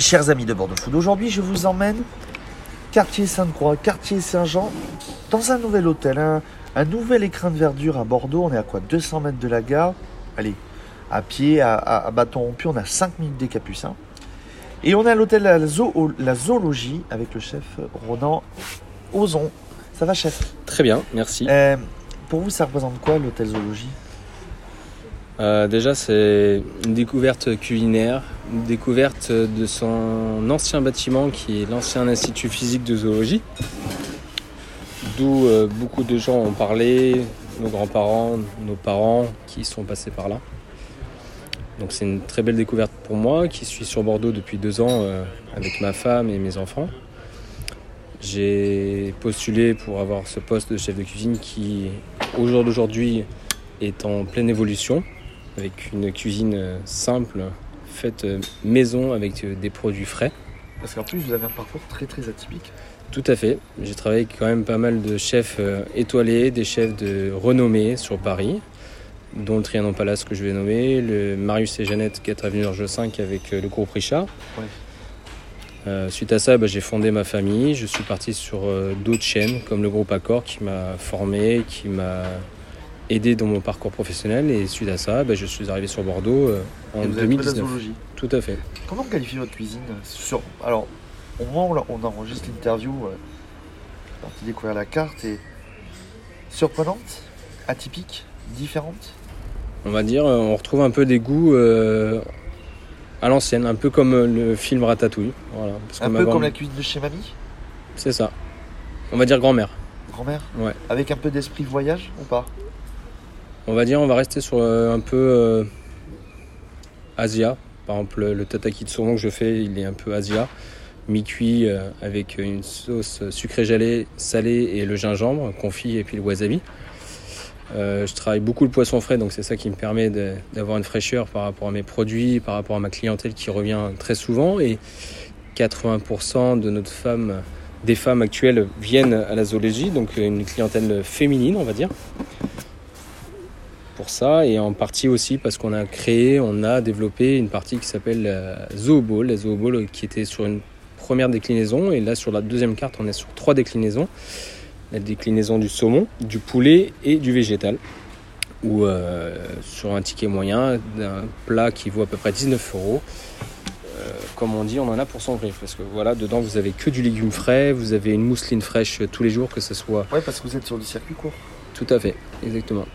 Chers amis de Bordeaux Food, aujourd'hui je vous emmène quartier Sainte-Croix, quartier Saint-Jean, dans un nouvel hôtel, un, un nouvel écrin de verdure à Bordeaux. On est à quoi? 200 mètres de la gare. Allez, à pied, à, à- à bâton rompu, on a 5 minutes des Capucins. Et on est à l'hôtel la, Zo- la Zoologie avec le chef Ronan Ozon. Ça va, chef? Très bien, merci. Euh, Pour vous, ça représente quoi l'hôtel Zoologie? Euh, déjà, c'est une découverte culinaire, découverte de son ancien bâtiment qui est l'ancien institut physique de zoologie, d'où euh, beaucoup de gens ont parlé, nos grands-parents, nos parents qui sont passés par là. Donc c'est une très belle découverte pour moi qui suis sur Bordeaux depuis deux ans euh, avec ma femme et mes enfants. J'ai postulé pour avoir ce poste de chef de cuisine qui, au jour d'aujourd'hui, est en pleine évolution avec une cuisine euh, simple, faite euh, maison avec euh, des produits frais. Parce qu'en plus, vous avez un parcours très très atypique. Tout à fait. J'ai travaillé avec quand même pas mal de chefs euh, étoilés, des chefs de renommée sur Paris, dont le Trianon Palace que je vais nommer, le Marius et Jeannette 4 avenue Georges 5 avec le groupe Richard. Ouais. Euh, suite à ça, bah, j'ai fondé ma famille. Je suis parti sur euh, d'autres chaînes comme le groupe Accor qui m'a formé, qui m'a aidé dans mon parcours professionnel. Et suite à ça, bah, je suis arrivé sur Bordeaux euh, en Et vous avez trouvé la 2019. zoologie. Tout à fait. Comment vous qualifiez votre cuisine sur... Alors, au moment où on enregistre l'interview, euh, suis parti découvrir la carte et surprenante, atypique, différente? On va dire, euh, on retrouve un peu des goûts euh, à l'ancienne, un peu comme le film Ratatouille. Voilà, parce Un peu comme la cuisine de chez mamie, C'est ça. On va dire grand-mère. grand-mère, Ouais. avec un peu d'esprit voyage ou pas? On va dire, on va rester sur euh, un peu euh, Asia. Par exemple, le, tataki de saumon que je fais, il est un peu Asia. Mi-cuit euh, avec une sauce sucrée gelée, salée et le gingembre, confit et puis le wasabi. Je travaille beaucoup le poisson frais, donc c'est ça qui me permet d'avoir une fraîcheur par rapport à mes produits, par rapport à ma clientèle qui revient très souvent. Et 80% de notre femme, des femmes actuelles viennent à la zoologie, donc une clientèle féminine, on va dire pour ça et en partie aussi parce qu'on a créé, on a développé une partie qui s'appelle la Zooball, la Zooball qui était sur une première déclinaison et là sur la deuxième carte on est sur trois déclinaisons. La déclinaison du saumon, du poulet et du végétal. Ou euh, sur un ticket moyen d'un plat qui vaut à peu près 19 euros. Euh, Comme on dit, on en a pour son griffe parce que voilà, dedans vous avez que du légume frais, vous avez une mousseline fraîche tous les jours, que ce soit Ouais, parce que vous êtes sur du circuit court. tout à fait, exactement.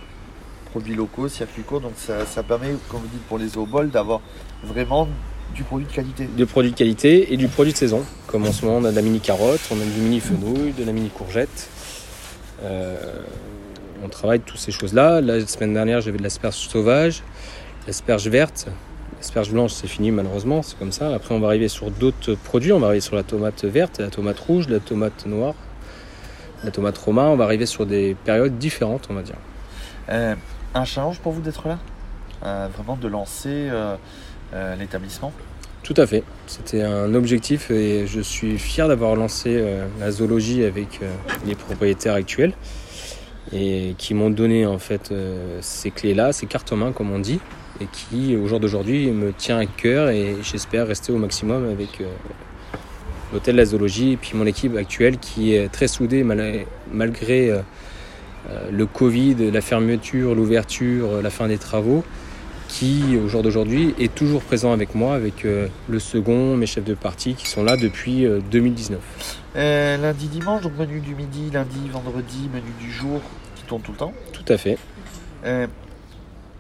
Produits locaux, circuit court, donc ça, ça permet, comme vous dites pour les zoobols, d'avoir vraiment du produit de qualité. de produits de qualité et du produit de saison. Comme en ce moment, on a de la mini carotte, on a du mini fenouil, de la mini courgette. Euh, on travaille toutes ces choses-là. La semaine dernière, j'avais de l'asperge sauvage, l'asperge verte. L'asperge blanche, c'est fini malheureusement, c'est comme ça. Après, on va arriver sur d'autres produits. On va arriver sur la tomate verte, la tomate rouge, la tomate noire, la tomate romain. On va arriver sur des périodes différentes, on va dire. Euh, un challenge pour vous d'être là Euh, Vraiment de lancer euh, euh, l'établissement Tout à fait. C'était un objectif et je suis fier d'avoir lancé la zoologie avec les propriétaires actuels et qui m'ont donné en fait ces clés-là, ces cartes en main comme on dit, et qui au jour d'aujourd'hui me tient à cœur et j'espère rester au maximum avec l'hôtel La Zoologie et puis mon équipe actuelle qui est très soudée mal- malgré le Covid, la fermeture, l'ouverture, la fin des travaux qui, au jour d'aujourd'hui, est toujours présent avec moi, avec euh, le second, mes chefs de partie qui sont là depuis euh, 2019. Euh, Lundi, dimanche, donc menu du midi, lundi, vendredi, menu du jour, qui tourne tout le temps. Tout à fait. Euh,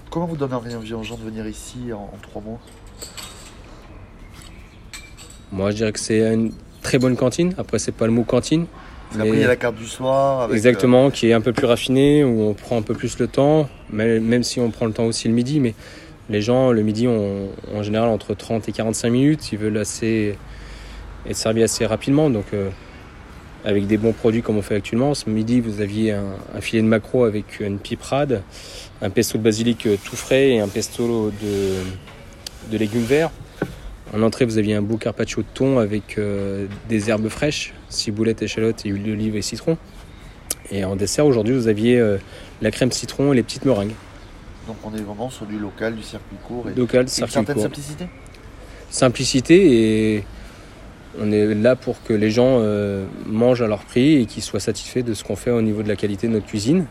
comment vous donneriez envie aux gens de venir ici en, en trois mots Moi, je dirais que c'est une très bonne cantine. Après, c'est pas le mot cantine. Parce qu'après, mais- il y a la carte du soir. Avec, Exactement, qui est un peu plus raffinée, où on prend un peu plus le temps, même si on prend le temps aussi le midi. Mais les gens, le midi, ont en général entre 30 et 45 minutes. Ils veulent assez être servis assez rapidement. Donc, euh, avec des bons produits comme on fait actuellement, ce midi, vous aviez un, un filet de maquereau avec une piperade, un pesto de basilic euh, tout frais et un pesto de, de légumes verts. En entrée, vous aviez un beau carpaccio de thon avec euh, des herbes fraîches, ciboulette, échalote et huile d'olive et citron. Et en dessert, aujourd'hui, vous aviez euh, la crème citron et les petites meringues. Donc on est vraiment sur du local, du circuit court et, Local, et une circuit certaine court. simplicité. Simplicité et On est là pour que les gens euh, mangent à leur prix et qu'ils soient satisfaits de ce qu'on fait au niveau de la qualité de notre cuisine.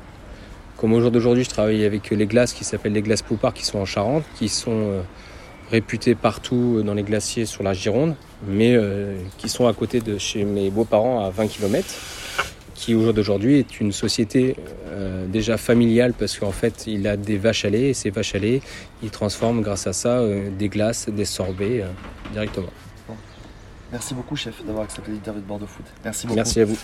Comme au jour d'aujourd'hui, je travaille avec les glaces qui s'appellent les glaces Poupard qui sont en Charente, qui sont euh, réputées partout dans les glaciers sur la Gironde, mais euh, qui sont à côté de chez mes beaux-parents à 20 km, qui au jour d'aujourd'hui est une société euh, déjà familiale parce qu'en fait il a des vaches à lait et ces vaches à lait, il transforme grâce à ça euh, des glaces, des sorbets euh, directement. Merci beaucoup, chef, d'avoir accepté l'interview de Bordeaux Food. Merci beaucoup. Merci à vous.